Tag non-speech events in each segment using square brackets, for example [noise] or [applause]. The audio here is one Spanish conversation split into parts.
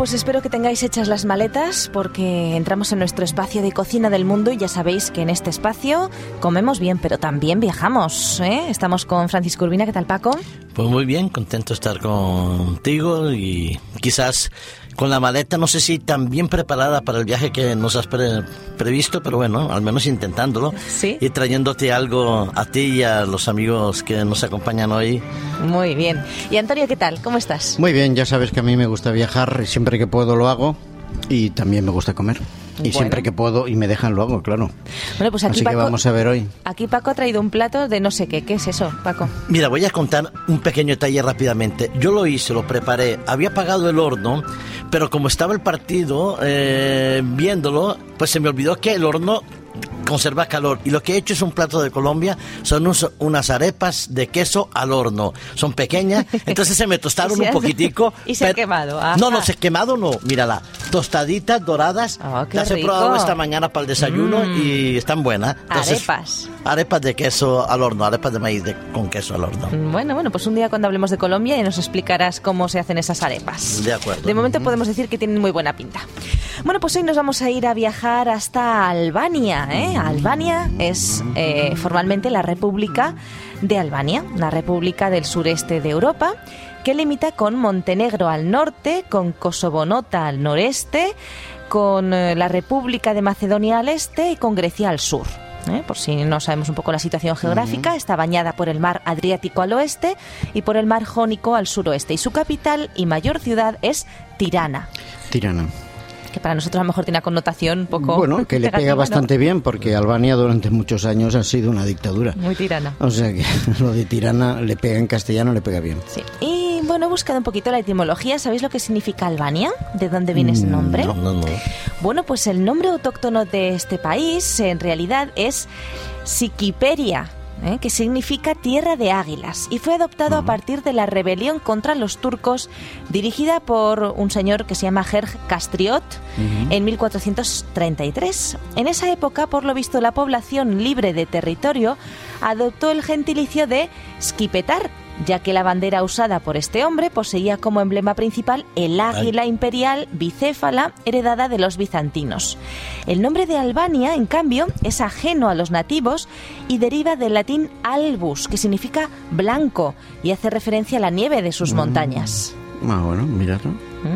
pues espero que tengáis hechas las maletas porque entramos en nuestro espacio de cocina del mundo y ya sabéis que en este espacio comemos bien, pero también viajamos. ¿eh? Estamos con Francisco Urbina, ¿qué tal Paco? Pues muy bien, contento de estar contigo y quizás con la maleta, no sé si tan bien preparada para el viaje que nos has previsto, pero bueno, al menos intentándolo. Sí. Y trayéndote algo a ti y a los amigos que nos acompañan hoy. Muy bien. Y Antonio, ¿qué tal? ¿Cómo estás? Muy bien, ya sabes que a mí me gusta viajar y siempre que puedo lo hago y también me gusta comer. Y siempre que puedo y me dejan lo hago, claro. Bueno, pues aquí Así Paco, que vamos a ver hoy. Aquí Paco ha traído un plato de no sé qué. ¿Qué es eso, Paco? Mira, voy a contar un pequeño detalle rápidamente. Yo lo hice, lo preparé, había apagado el horno, pero como estaba el partido eh, viéndolo, pues se me olvidó que el horno conserva calor. Y lo que he hecho es un plato de Colombia, son unos- unas arepas de queso al horno. Son pequeñas, [laughs] entonces se me tostaron un poquitico. [laughs] y se ha pero- quemado, ajá. No, no, se quemado no. Mírala, tostaditas, doradas. Ah, Las he rico. probado esta mañana para el desayuno Mm. y están buenas. Arepas. Arepas de queso al horno, arepas de maíz de- con queso al horno. Bueno, bueno, pues un día cuando hablemos de Colombia y nos explicarás cómo se hacen esas arepas. De acuerdo. De momento podemos decir que tienen muy buena pinta. Bueno, pues hoy nos vamos a ir a viajar hasta Albania. ¿Eh? Albania es eh, formalmente la República de Albania, una república del sureste de Europa que limita con Montenegro al norte, con Kosovo-Nota al noreste, con eh, la República de Macedonia al este y con Grecia al sur. ¿eh? Por si no sabemos un poco la situación geográfica, está bañada por el mar Adriático al oeste y por el mar Jónico al suroeste. Y su capital y mayor ciudad es Tirana, Tirana. Que para nosotros a lo mejor tiene una connotación un poco. Bueno, que le pega ¿no? bastante bien porque Albania durante muchos años ha sido una dictadura. Muy tirana. O sea que [laughs] lo de Tirana le pega en castellano, le pega bien. Sí. Y bueno, he buscado un poquito la etimología. ¿Sabéis lo que significa Albania? ¿De dónde viene ese nombre? No, no, no. Bueno, pues el nombre autóctono de este país en realidad es Siquiperia. ¿Eh? que significa tierra de águilas, y fue adoptado a partir de la rebelión contra los turcos dirigida por un señor que se llama Gerg Castriot en 1433. En esa época, por lo visto, la población libre de territorio adoptó el gentilicio de Skipetar, ya que la bandera usada por este hombre poseía como emblema principal el águila imperial bicéfala heredada de los bizantinos. El nombre de Albania, en cambio, es ajeno a los nativos y deriva del latín albus, que significa blanco, y hace referencia a la nieve de sus montañas. Ah, bueno, mira, ¿no?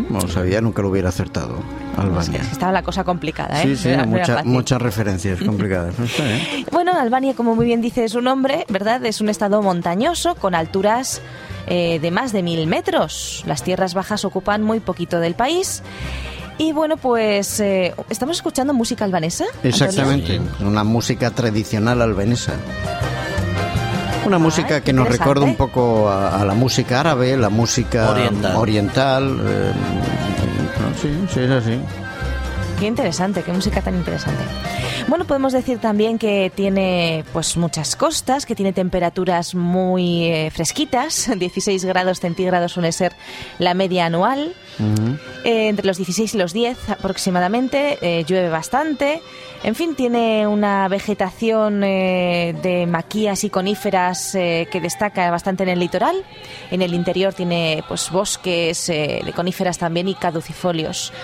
No lo sabía, nunca lo hubiera acertado. Albania. Es que Estaba la cosa complicada, ¿eh? Sí, sí, No mucha- muchas referencias [laughs] complicadas. Está bien. Bueno, Albania, como muy bien dice su nombre, ¿verdad? Es un estado montañoso con alturas eh, de más de mil metros. Las tierras bajas ocupan muy poquito del país. Y bueno, pues eh, estamos escuchando música albanesa. Antonio? Exactamente, una música tradicional albanesa. Una música Ah, qué que nos recuerda un poco a, a la música árabe, la música Oriental. oriental, eh, sí, sí, es así. Qué interesante, qué música tan interesante. Bueno, podemos decir también que tiene pues muchas costas, que tiene temperaturas muy eh, fresquitas, [laughs] 16 grados centígrados suele ser la media anual. Eh, entre los 16 y los 10 aproximadamente, eh, llueve bastante. En fin, tiene una vegetación de maquías y coníferas que destaca bastante en el litoral. En el interior tiene pues bosques de coníferas también y caducifolios.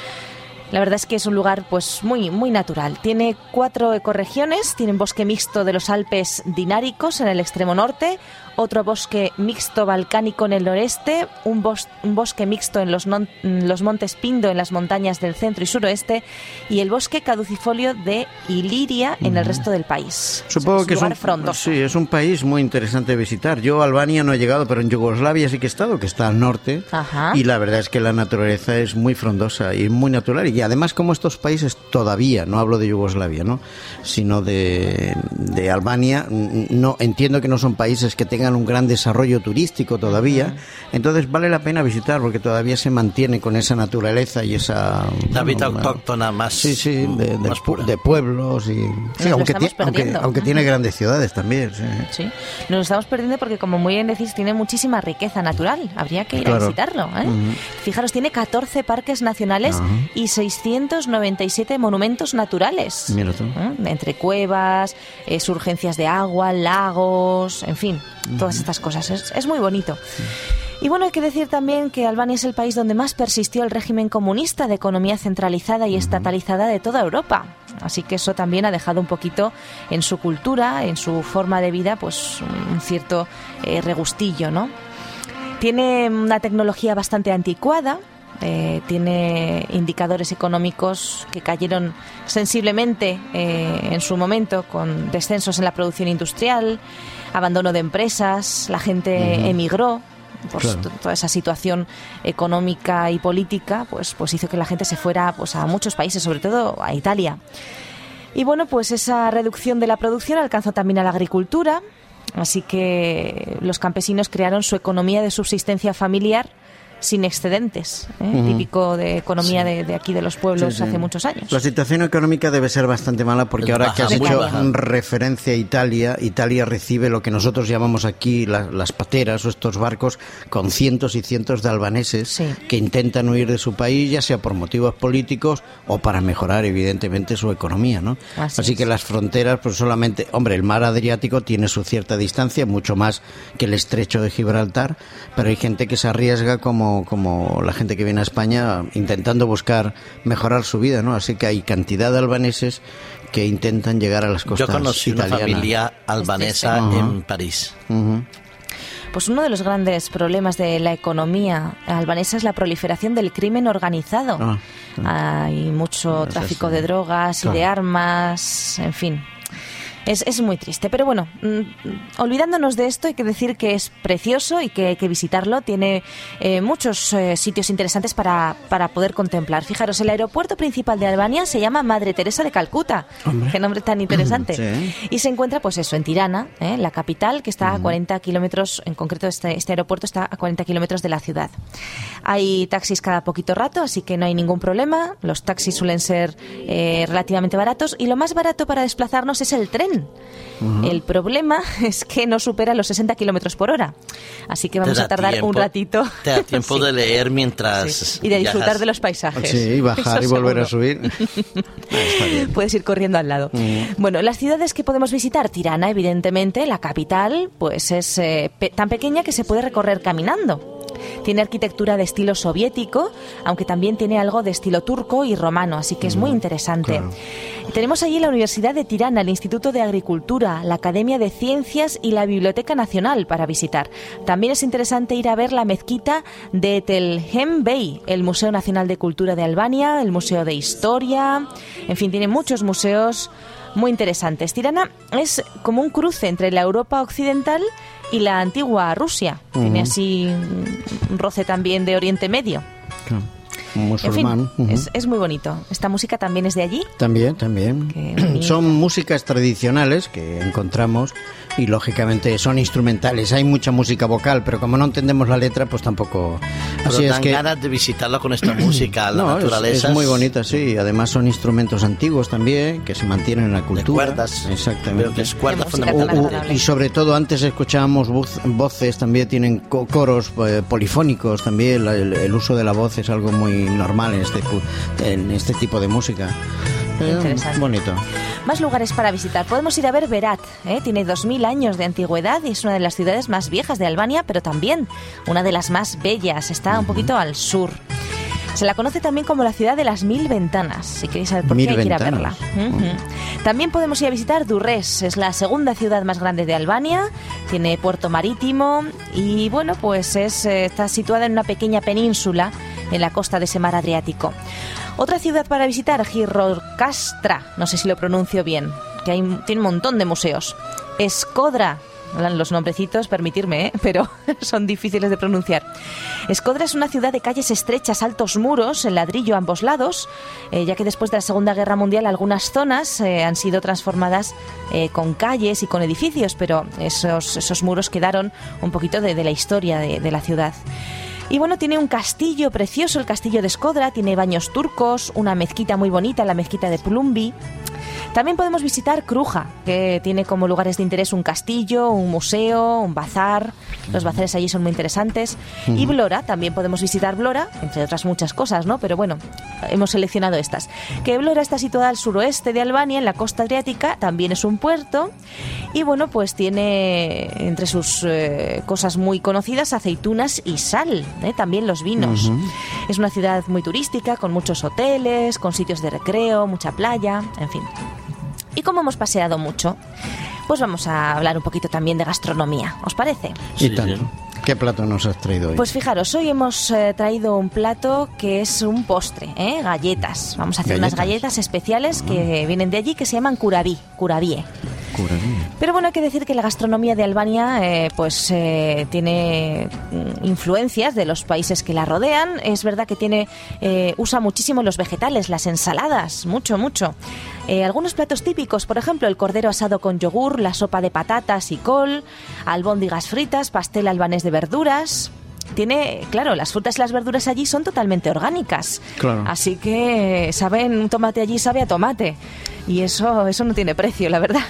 La verdad es que es un lugar pues muy muy natural. Tiene cuatro ecorregiones, tiene bosque mixto de los Alpes dináricos en el extremo norte, otro bosque mixto balcánico en el noreste, un, bos- un bosque mixto en los, los montes Pindo en las montañas del centro y suroeste y el bosque caducifolio de Iliria en el resto del país. Supongo es que un es un, frondoso. sí, es un país muy interesante visitar. Yo a Albania no he llegado, pero en Yugoslavia sí que he estado, que está al norte. Ajá. Y la verdad es que la naturaleza es muy frondosa y muy natural. Y además como estos países todavía, no hablo de Yugoslavia, ¿no? sino de, de Albania, no entiendo que no son países que tengan un gran desarrollo turístico todavía. Entonces vale la pena visitar porque todavía se mantiene con esa naturaleza y esa... La vida bueno, autóctona más, Sí, sí, de, de más pu- pura. de pueblos y... Sí, aunque, tiene grandes ciudades también. sí. Sí, nos estamos perdiendo porque, como muy bien decís, tiene muchísima riqueza natural. Habría que ir a visitarlo. ¿eh? Fijaros, tiene 14 parques nacionales Ajá. y 697 monumentos naturales. Mira tú. ¿eh? Entre cuevas, eh, surgencias de agua, lagos, en fin, todas estas cosas. Es, es muy bonito. Y bueno, hay que decir también que Albania es el país donde más persistió el régimen comunista de economía centralizada y estatalizada de toda Europa. Así que eso también ha dejado un poquito en su cultura, en su forma de vida, pues un cierto eh, regustillo, ¿no? Tiene una tecnología bastante anticuada, eh, tiene indicadores económicos que cayeron sensiblemente eh, en su momento con descensos en la producción industrial, abandono de empresas, la gente emigró. Pues toda esa situación económica y política pues, pues hizo que la gente se fuera pues, a muchos países, sobre todo a Italia. Y bueno, pues esa reducción de la producción alcanzó también a la agricultura, así que los campesinos crearon su economía de subsistencia familiar sin excedentes, ¿eh? típico de economía de, aquí de los pueblos hace muchos años. La situación económica debe ser bastante mala porque ahora que has hecho referencia a Italia, Italia recibe lo que nosotros llamamos aquí las pateras o estos barcos con cientos y cientos de albaneses que intentan huir de su país, ya sea por motivos políticos o para mejorar evidentemente su economía, ¿no? Así, que las fronteras, pues solamente, hombre, el mar Adriático tiene su cierta distancia, mucho más que el estrecho de Gibraltar, pero hay gente que se arriesga como como, la gente que viene a España intentando buscar mejorar su vida, ¿no? Así que hay cantidad de albaneses que intentan llegar a las costas Yo conocí una familia albanesa en París. Pues uno de los grandes problemas de la economía albanesa es la proliferación del crimen organizado. Ah, hay mucho tráfico de drogas y de armas, en fin. Es, es muy triste. Pero bueno, mm, olvidándonos de esto, hay que decir que es precioso y que hay que visitarlo. Tiene eh, muchos eh, sitios interesantes para, para, poder contemplar. Fijaros, el aeropuerto principal de Albania se llama Madre Teresa de Calcuta. Qué nombre tan interesante. [clears throat] Y se encuentra, pues eso, en Tirana, ¿eh? la capital, que está a 40 kilómetros, en concreto este, este aeropuerto está a 40 kilómetros de la ciudad. Hay taxis cada poquito rato, así que no hay ningún problema. Los taxis suelen ser relativamente baratos y lo más barato para desplazarnos es el tren el problema [laughs] es que no supera los 60 kilómetros por hora. Así que vamos a tardar un ratito. Te da tiempo [laughs] de leer mientras. Y de disfrutar de los paisajes. Sí, bajar y volver a subir. [laughs] Ah, Puedes ir corriendo al lado. Bueno, las ciudades que podemos visitar, Tirana, evidentemente, la capital, pues es eh, tan pequeña que se puede recorrer caminando. Tiene arquitectura de estilo soviético, aunque también tiene algo de estilo turco y romano, así que es muy interesante. Tenemos allí la Universidad de Tirana, el Instituto de Agricultura, la Academia de Ciencias y la Biblioteca Nacional para visitar. También es interesante ir a ver la mezquita de Telhem Bey, el Museo Nacional de Cultura de Albania, el Museo de Historia, en fin, tiene muchos museos muy interesantes. Tirana es como un cruce entre la Europa occidental y la antigua Rusia. Tiene así un roce también de Oriente Medio. Musulmán. es, muy bonito. ¿Esta música también es de allí? También, también. [clears throat] Son músicas tradicionales que encontramos y lógicamente son instrumentales. Hay mucha música vocal, pero como no entendemos la letra, pues tampoco. Así es que ganas de visitarla con esta [clears throat] música, la naturaleza. Es, muy bonita, sí. Además son instrumentos antiguos también que se mantienen en la cultura. De cuerdas. Exactamente. es cuerdas fundamentalmente. y sobre todo antes escuchábamos voces, también tienen coros eh, polifónicos también. el, uso de la voz es algo muy normal en este en este tipo de música. Interesante. Bonito. Más lugares para visitar. Podemos ir a ver Berat. ¿eh? Tiene 2.000 años de antigüedad y es una de las ciudades más viejas de Albania, pero también una de las más bellas. Está un poquito al sur. Se la conoce también como la ciudad de las mil ventanas. Si queréis saber por qué, hay que ir a verla. También podemos ir a visitar Durres. Es la segunda ciudad más grande de Albania. Tiene puerto marítimo y, bueno, pues es, eh, está situada en una pequeña península en la costa de ese mar Adriático. Otra ciudad para visitar, Girocastra, no sé si lo pronuncio bien, que hay, tiene un montón de museos. Escodra, los nombrecitos, permitirme, ¿eh? [laughs] pero [laughs] son difíciles de pronunciar. Escodra es una ciudad de calles estrechas, altos muros, en ladrillo a ambos lados, eh, ya que después de la Segunda Guerra Mundial algunas zonas eh, han sido transformadas con calles y con edificios, pero esos, esos muros quedaron un poquito de, la historia de, de la ciudad. Y bueno, tiene un castillo precioso, el castillo de Escodra, tiene baños turcos, una mezquita muy bonita, la mezquita de Plumbi. También podemos visitar Cruja, que tiene como lugares de interés un castillo, un museo, un bazar, Los bazares allí son muy interesantes. Y Blora, también podemos visitar Blora, entre otras muchas cosas, ¿no? Pero bueno, hemos seleccionado estas. Que Blora está situada al suroeste de Albania, en la costa adriática, también es un puerto. Y bueno, pues tiene entre sus eh, cosas muy conocidas aceitunas y sal, ¿eh? también los vinos. Es una ciudad muy turística, con muchos hoteles, con sitios de recreo, mucha playa, en fin. Y como hemos paseado mucho, pues vamos a hablar un poquito también de gastronomía. ¿Os parece? Sí. ¿Qué plato nos has traído hoy? Pues fijaros, hoy hemos eh, traído un plato que es un postre, ¿eh? galletas. Vamos a hacer unas Galletas. especiales que vienen de allí que se llaman curabí, curabie. Pero bueno, hay que decir que la gastronomía de Albania eh, pues eh, tiene mm, influencias de los países que la rodean. Es verdad que tiene eh, usa muchísimo los vegetales, las ensaladas, mucho, mucho. Eh, algunos platos típicos, por ejemplo, el cordero asado con yogur, la sopa de patatas y col, albóndigas fritas, pastel albanés de verduras. Tiene, claro, las frutas y las verduras allí son totalmente orgánicas. Claro. Así que saben, un tomate allí sabe a tomate. Y eso, eso no tiene precio, la verdad.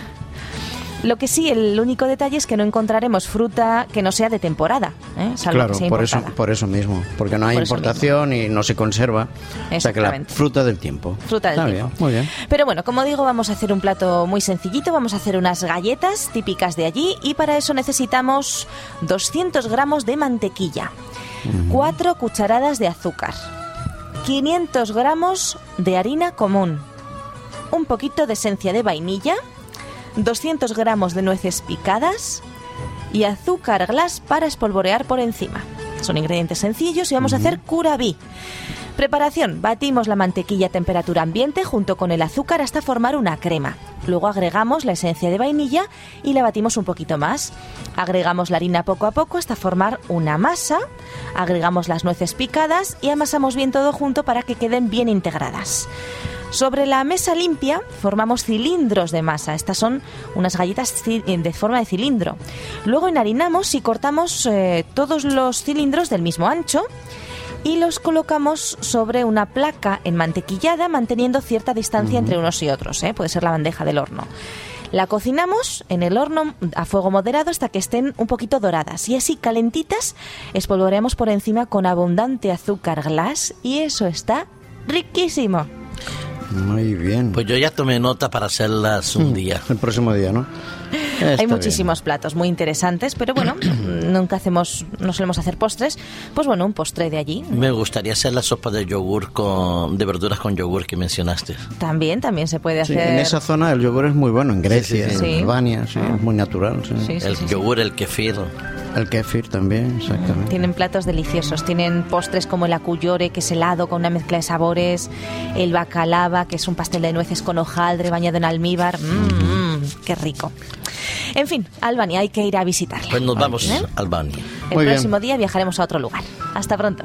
Lo que sí, el único detalle es que no encontraremos fruta que no sea de temporada, ¿eh? salvo Claro, que sea por eso, por eso mismo. Porque no hay Por importación y no se conserva. O sea que la fruta del tiempo. Fruta del Está tiempo. bien, muy bien. Pero bueno, como digo, vamos a hacer un plato muy sencillito. Vamos a hacer unas galletas típicas de allí y para eso necesitamos 200 gramos de mantequilla, 4 cucharadas de azúcar, 500 gramos de harina común, un poquito de esencia de vainilla, 200 gramos de nueces picadas y azúcar glass para espolvorear por encima. Son ingredientes sencillos y vamos a hacer curabí. Preparación. Batimos la mantequilla a temperatura ambiente junto con el azúcar hasta formar una crema. Luego agregamos la esencia de vainilla y la batimos un poquito más. Agregamos la harina poco a poco hasta formar una masa. Agregamos las nueces picadas y amasamos bien todo junto para que queden bien integradas. Sobre la mesa limpia formamos cilindros de masa. Estas son unas galletas ci- de forma de cilindro. Luego enharinamos y cortamos eh, todos los cilindros del mismo ancho y los colocamos sobre una placa enmantequillada manteniendo cierta distancia entre unos y otros. ¿eh? Puede ser la bandeja del horno. La cocinamos en el horno a fuego moderado hasta que estén un poquito doradas y así calentitas espolvoreamos por encima con abundante azúcar glass y eso está riquísimo. Muy bien. Pues yo ya tomé nota para hacerlas un día. El próximo día, ¿no? Está Hay bien. muchísimos platos muy interesantes, pero bueno, [clears throat] nunca hacemos, no solemos hacer postres. Pues bueno, un postre de allí. Me gustaría hacer la sopa de yogur con, de verduras con yogur que mencionaste. También, también se puede Sí, hacer. en esa zona el yogur es muy bueno, en Grecia, sí, sí. en Sí. Albania, sí, es muy natural. sí. Sí, sí, el sí, sí. yogur, el kefir. El kefir también, exactamente. Tienen platos deliciosos, tienen postres como el acuyore, que es helado con una mezcla de sabores, el bacalaba, que es un pastel de nueces con hojaldre bañado en almíbar. Mmm, mm, qué rico. En fin, Albania, hay que ir a visitarla. Pues nos vamos ¿Eh? a Albania. El Muy bien. próximo día viajaremos a otro lugar. Hasta pronto.